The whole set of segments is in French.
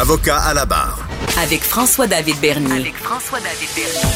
Avocat à la barre. Avec François-David Bernier. avec François-David Bernier.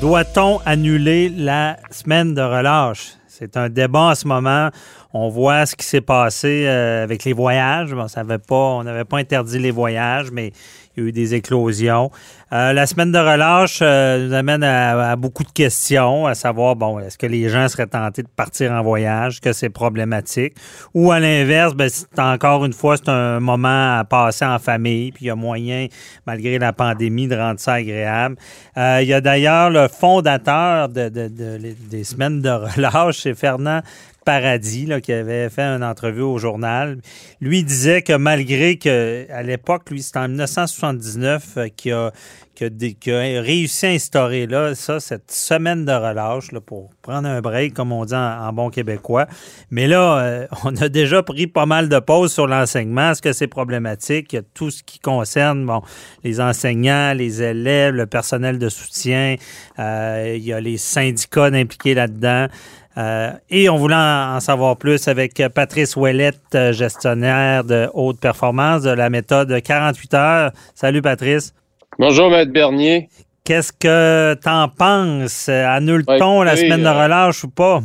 Doit-on annuler la semaine de relâche? C'est un débat en ce moment. On voit ce qui s'est passé euh, avec les voyages. Bon, ça avait pas, on n'avait pas interdit les voyages, mais il y a eu des éclosions. Euh, la semaine de relâche euh, nous amène à, à beaucoup de questions, à savoir, bon, est-ce que les gens seraient tentés de partir en voyage, que c'est problématique, ou à l'inverse, ben, encore une fois, c'est un moment à passer en famille, puis il y a moyen, malgré la pandémie, de rendre ça agréable. Euh, il y a d'ailleurs le fondateur de, de- de- des semaines de relâche, c'est Fernand Paradis, qui avait fait une entrevue au journal. Lui disait que malgré que à l'époque, lui, c'était en 1979 euh, qu'il a, réussi à instaurer là, ça, cette semaine de relâche pour prendre un break, comme on dit en, en bon québécois. Mais là, euh, on a déjà pris pas mal de pauses sur l'enseignement. Est-ce que c'est problématique? Il y a tout ce qui concerne bon, les enseignants, les élèves, le personnel de soutien. Euh, il y a les syndicats impliqués là-dedans. Euh, et on voulait en, savoir plus avec Patrice Ouellette, euh, gestionnaire de haute performance de la méthode 48 heures. Salut Patrice. Bonjour, Maître Bernier. Qu'est-ce que t'en penses? Annule-t-on Ouais, la semaine de euh, relâche ou pas?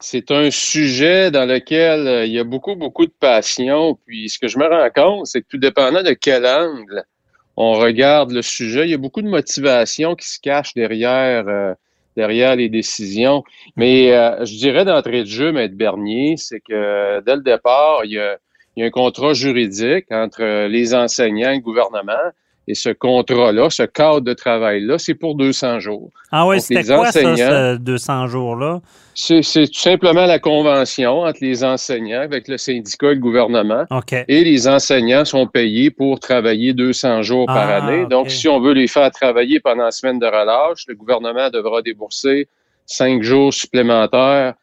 C'est un sujet dans lequel il y a beaucoup, beaucoup de passion. Puis ce que je me rends compte, c'est que tout dépendant de quel angle on regarde le sujet, il y a beaucoup de motivation qui se cache derrière, euh, derrière les décisions. Mais euh, je dirais d'entrée de jeu, Maître Bernier, c'est que euh, dès le départ, il y a, il y a un contrat juridique entre euh, les enseignants et le gouvernement. Et ce contrat-là, ce cadre de travail-là, c'est pour 200 jours. Ah oui, c'était quoi ça, ce 200 jours-là? C'est tout simplement la convention entre les enseignants avec le syndicat et le gouvernement. OK. Et les enseignants sont payés pour travailler 200 jours par Ah, année. Donc, si on veut les faire travailler pendant la semaine de relâche, le gouvernement devra débourser cinq jours supplémentaires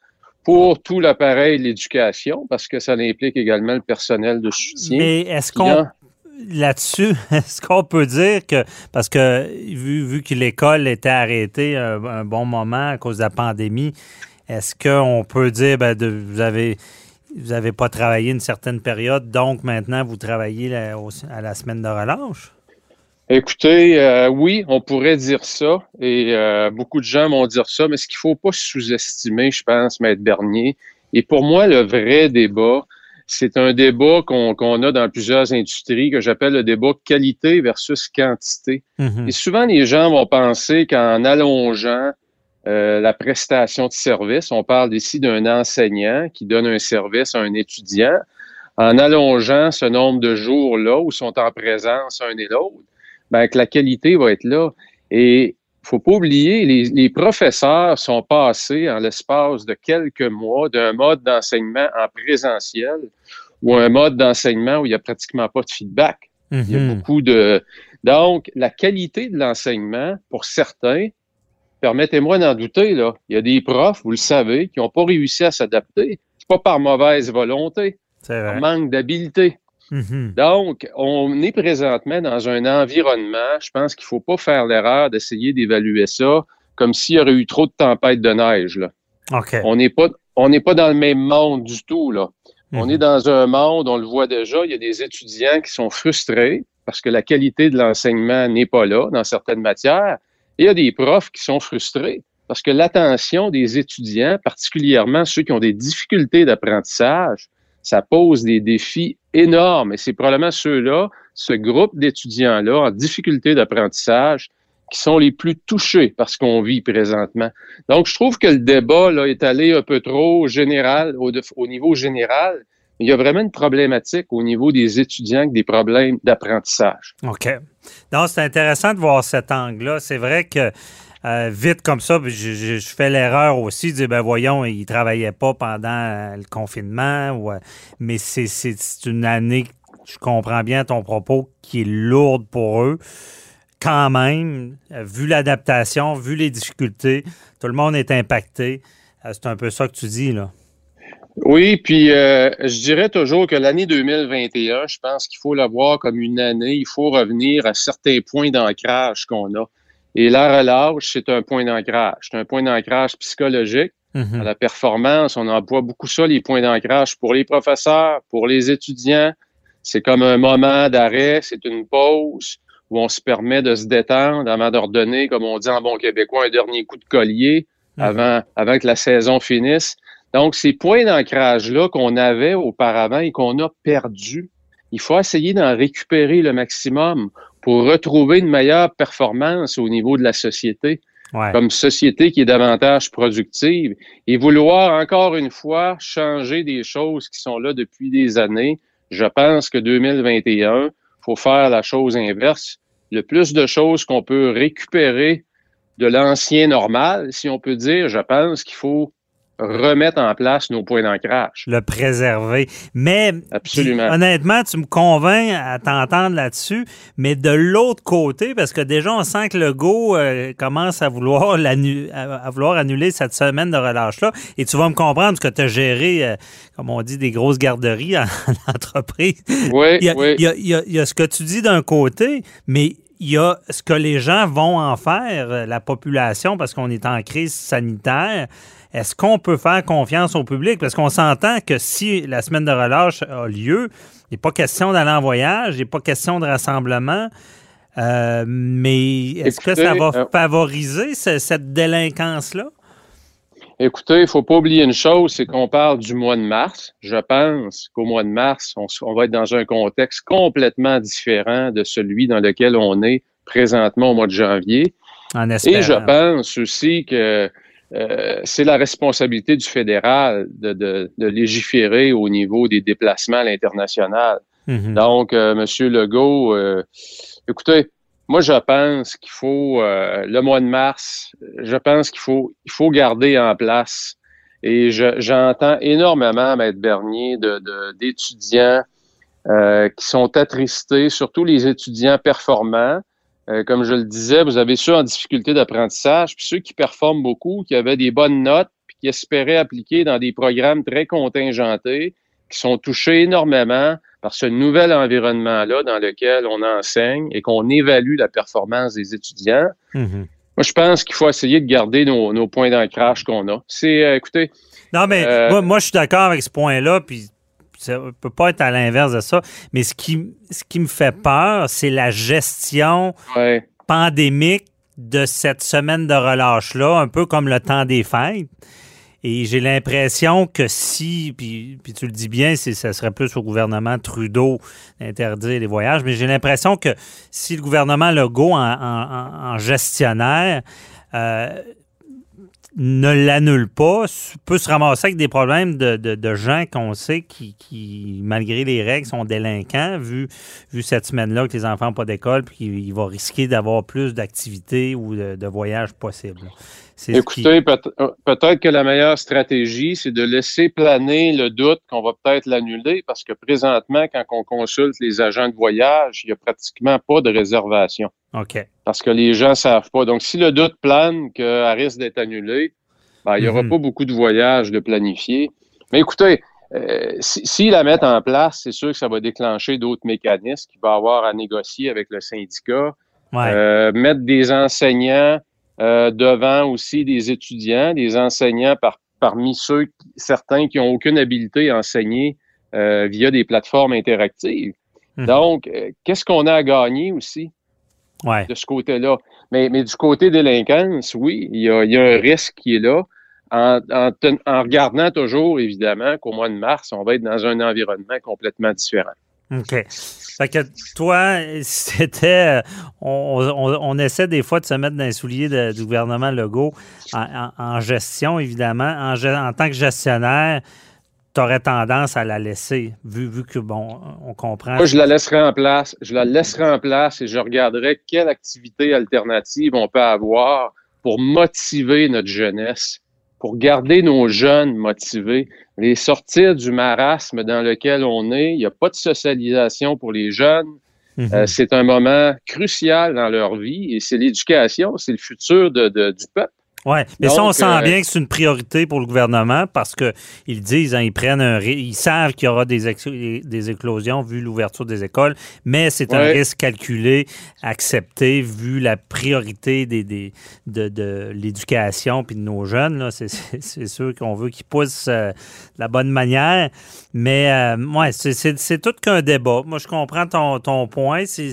pour tout l'appareil de l'éducation, parce que ça implique également le personnel de soutien. Mais est-ce qu'on là-dessus, est-ce qu'on peut dire que, parce que vu, vu que l'école était arrêtée un, bon moment à cause de la pandémie, est-ce qu'on peut dire, ben, de- vous avez vous avez pas travaillé une certaine période, donc maintenant vous travaillez à la semaine de relâche? Écoutez, euh, oui, on pourrait dire ça, et euh, beaucoup de gens vont dire ça, mais ce qu'il faut pas sous-estimer, je pense, Maître Bernier, et pour moi, le vrai débat, c'est un débat qu'on a dans plusieurs industries que j'appelle le débat qualité versus quantité. Mhm. Et souvent, les gens vont penser qu'en allongeant euh, la prestation de service, on parle ici d'un enseignant qui donne un service à un étudiant, en allongeant ce nombre de jours-là où sont en présence un et l'autre, ben, que la qualité va être là. Et faut pas oublier, les, les professeurs sont passés en l'espace de quelques mois d'un mode d'enseignement en présentiel ou un mode d'enseignement où il n'y a pratiquement pas de feedback. Il y a Mhm. beaucoup de. Donc, la qualité de l'enseignement, pour certains, permettez-moi d'en douter, là. Il y a des profs, vous le savez, qui n'ont pas réussi à s'adapter. C'est pas par mauvaise volonté, par manque d'habileté. Mhm. Donc, on est présentement dans un environnement, je pense qu'il faut pas faire l'erreur d'essayer d'évaluer ça comme s'il y aurait eu trop de tempêtes de neige, là. On n'est pas, on n'est pas dans le même monde du tout, là. On Mhm. est dans un monde, on le voit déjà, il y a des étudiants qui sont frustrés parce que la qualité de l'enseignement n'est pas là dans certaines matières. Et il y a des profs qui sont frustrés parce que l'attention des étudiants, particulièrement ceux qui ont des difficultés d'apprentissage, ça pose des défis énormes. Et c'est probablement ceux-là, ce groupe d'étudiants-là en difficulté d'apprentissage, qui sont les plus touchés par ce qu'on vit présentement. Donc, je trouve que le débat là, est allé un peu trop général, au, au niveau général. Il y a vraiment une problématique au niveau des étudiants avec des problèmes d'apprentissage. OK. Donc, c'est intéressant de voir cet angle-là. C'est vrai que euh, vite comme ça, je, fais l'erreur aussi de dire, ben voyons, ils ne travaillaient pas pendant euh, le confinement, euh, mais c'est- une année je comprends bien ton propos qui est lourde pour eux. Quand même, vu l'adaptation, vu les difficultés, tout le monde est impacté. C'est un peu ça que tu dis, là. Oui, puis je dirais toujours que l'année 2021, je pense qu'il faut la voir comme une année. Il faut revenir à certains points d'ancrage qu'on a. Et la relâche, c'est un point d'ancrage. C'est un point d'ancrage psychologique. Mhm. À la performance, on emploie beaucoup ça, les points d'ancrage pour les professeurs, pour les étudiants. C'est comme un moment d'arrêt, c'est une pause où on se permet de se détendre avant de redonner, comme on dit en bon québécois, un dernier coup de collier Mhm. avant, avant que la saison finisse. Donc, ces points d'ancrage-là qu'on avait auparavant et qu'on a perdus, il faut essayer d'en récupérer le maximum pour retrouver une meilleure performance au niveau de la société, Ouais. comme société qui est davantage productive, et vouloir encore une fois changer des choses qui sont là depuis des années. Je pense que 2021, faut faire la chose inverse. Le plus de choses qu'on peut récupérer de l'ancien normal, si on peut dire, je pense qu'il faut remettre en place nos points d'ancrage. le préserver. Mais Absolument. puis, honnêtement, tu me convaincs à t'entendre là-dessus, mais de l'autre côté, parce que déjà, on sent que le go euh, commence à vouloir, à, vouloir annuler cette semaine de relâche-là, et tu vas me comprendre parce que tu as géré, euh, comme on dit, des grosses garderies en, en entreprise. Oui, Il y, a, oui. il y a- il y a- il y a ce que tu dis d'un côté, mais il y a ce que les gens vont en faire, euh, la population, parce qu'on est en crise sanitaire. Est-ce qu'on peut faire confiance au public? Parce qu'on s'entend que si la semaine de relâche a lieu, il n'est pas question d'aller en voyage, il n'est pas question de rassemblement. Euh, mais est-ce que ça va euh, favoriser ce- cette délinquance-là? Écoutez, il faut pas oublier une chose, c'est qu'on parle du mois de mars. Je pense qu'au mois de mars, on, on va être dans un contexte complètement différent de celui dans lequel on est présentement au mois de janvier. En Et espérant. je pense aussi que euh, c'est la responsabilité du fédéral de, de- de légiférer au niveau des déplacements à l'international. Mhm. Donc, euh, Monsieur Legault, euh, écoutez, moi je pense qu'il faut euh, le mois de mars, je pense qu'il faut il faut garder en place. Et je- j'entends énormément, Maître Bernier, de de- d'étudiants euh, qui sont attristés, surtout les étudiants performants. Euh, comme je le disais, vous avez ceux en difficulté d'apprentissage, puis ceux qui performent beaucoup, qui avaient des bonnes notes, puis qui espéraient appliquer dans des programmes très contingentés, qui sont touchés énormément par ce nouvel environnement-là dans lequel on enseigne et qu'on évalue la performance des étudiants. Mhm. Moi, je pense qu'il faut essayer de garder nos, nos points d'ancrage qu'on a. C'est, euh, écoutez, Non, mais Euh, moi, moi, je suis d'accord avec ce point-là, puis ça ne peut pas être à l'inverse de ça. Mais ce qui, ce qui me fait peur, c'est la gestion ouais, pandémique de cette semaine de relâche-là, un peu comme le temps des fêtes. Et j'ai l'impression que si, puis, puis tu le dis bien, ça serait plus au gouvernement Trudeau d'interdire les voyages, mais j'ai l'impression que si le gouvernement Legault, en- en gestionnaire, euh, ne l'annule pas, peut se ramasser avec des problèmes de, de- gens qu'on sait qui, qui, malgré les règles, sont délinquants, vu, vu cette semaine-là que les enfants n'ont pas d'école, puis qu'ils vont risquer d'avoir plus d'activités ou de voyages possibles. Qui- écoutez, euh, peut-être que la meilleure stratégie, c'est de laisser planer le doute qu'on va peut-être l'annuler, parce que présentement, quand on consulte les agents de voyage, il n'y a pratiquement pas de réservation. OK. parce que les gens savent pas. Donc, si le doute plane qu'elle risque d'être annulée, ben, il n'y aura Mhm. pas beaucoup de voyages de planifier. Mais écoutez, euh, si- s'ils la mettent en place, c'est sûr que ça va déclencher d'autres mécanismes qu'il va y avoir à négocier avec le syndicat. Ouais. Euh, mettre des enseignants euh, devant aussi des étudiants, des enseignants par, parmi ceux, certains qui n'ont aucune habilité à enseigner euh, via des plateformes interactives. Mhm. Donc, euh, qu'est-ce qu'on a à gagner aussi? ouais. de ce côté-là? Mais, mais du côté délinquance, oui, il y a, il y a un risque qui est là. En, en ten- en regardant toujours, évidemment, qu'au mois de mars, on va être dans un environnement complètement différent. OK. Fait que toi, c'était. euh, On, on- essaie des fois de se mettre dans les souliers de- du gouvernement Legault en, gestion, évidemment. En, en tant que gestionnaire, tu aurais tendance à la laisser, vu, vu que, bon, on comprend. Moi, je la laisserai en place. Je la laisserai en place et je regarderai quelle activité alternative on peut avoir pour motiver notre jeunesse pour garder nos jeunes motivés, les sortir du marasme dans lequel on est. Il n'y a pas de socialisation pour les jeunes. Mhm. Euh, c'est un moment crucial dans leur vie et c'est l'éducation, c'est le futur de, de- du peuple. Oui, mais ça, on sent euh, bien que c'est une priorité pour le gouvernement parce qu'ils disent, hein, ils prennent un ils savent qu'il y aura des, ex- des éclosions vu l'ouverture des écoles, mais c'est un risque calculé, accepté, vu la priorité des, des- de, de l'éducation puis de nos jeunes. C'est- sûr qu'on veut qu'ils poussent euh, de la bonne manière, mais euh, ouais, c'est- tout qu'un débat. Moi, je comprends ton, ton point. C'est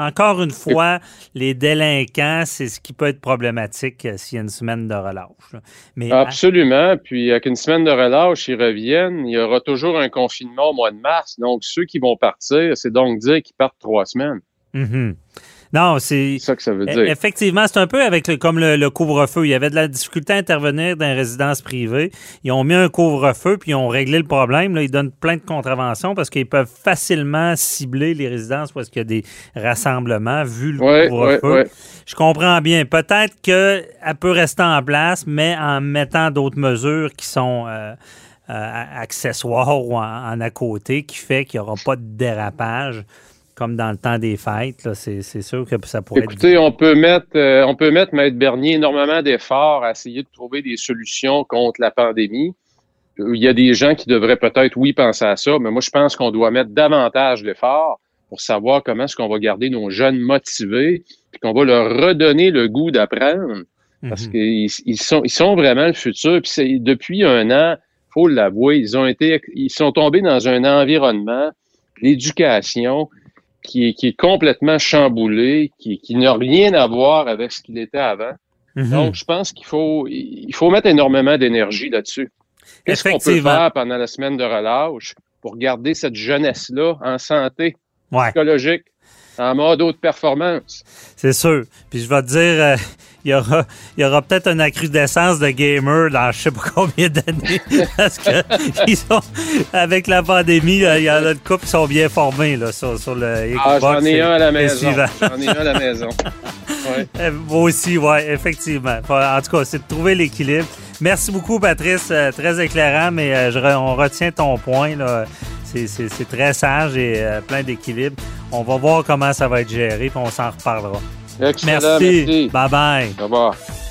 encore une fois, les délinquants, c'est ce qui peut être problématique euh, s'il y a une semaine de relâche. Mais Ah, Absolument. Puis avec une semaine de relâche, ils reviennent. Il y aura toujours un confinement au mois de mars. Donc, ceux qui vont partir, c'est donc dire qu'ils partent trois semaines. Mhm. Non, c'est ça que ça veut E- dire. Effectivement, c'est un peu avec le, comme le, le couvre-feu. Il y avait de la difficulté à intervenir dans les résidences privées. Ils ont mis un couvre-feu puis ils ont réglé le problème. Là, ils donnent plein de contraventions parce qu'ils peuvent facilement cibler les résidences parce qu'il y a des rassemblements vu le couvre-feu. oui. Je comprends bien. Peut-être qu'elle peut rester en place, mais en mettant d'autres mesures qui sont euh, euh, accessoires ou en, en à côté, qui fait qu'il n'y aura pas de dérapage comme dans le temps des fêtes. C'est sûr que ça pourrait être Écoutez, on peut mettre, euh, on peut mettre, Maître Bernier, énormément d'efforts à essayer de trouver des solutions contre la pandémie. Il y a des gens qui devraient peut-être, oui, penser à ça, mais moi, je pense qu'on doit mettre davantage d'efforts pour savoir comment est-ce qu'on va garder nos jeunes motivés, puis qu'on va leur redonner le goût d'apprendre, parce Mhm. qu'ils ils sont, ils sont vraiment le futur. Puis c'est- depuis un an, faut l'avouer, ils ont été, ils sont tombés dans un environnement, l'éducation, qui est, qui est complètement chamboulé, qui, qui n'a rien à voir avec ce qu'il était avant. Mhm. Donc, je pense qu'il faut, il faut mettre énormément d'énergie là-dessus. Qu'est-ce qu'on peut faire pendant la semaine de relâche pour garder cette jeunesse-là en santé Ouais, psychologique, en mode haute performance? c'est sûr. Puis je vais te dire, euh, il y aura, il y aura peut-être une accrudescence de gamers dans je sais pas combien d'années. parce que ils sont, avec la pandémie, euh, il y en a de couple qui sont bien formés là, sur, sur le Ah, Xbox. j'en ai un à la maison. J'en ai un à la maison. Ouais. Moi aussi, oui, effectivement. En tout cas, c'est de trouver l'équilibre. Merci beaucoup, Patrice. euh, très éclairant, mais je on retient ton point. là. C'est- très sage et euh, plein d'équilibre. On va voir comment ça va être géré, puis on s'en reparlera. Excellent, Merci. merci. Bye bye. Au revoir.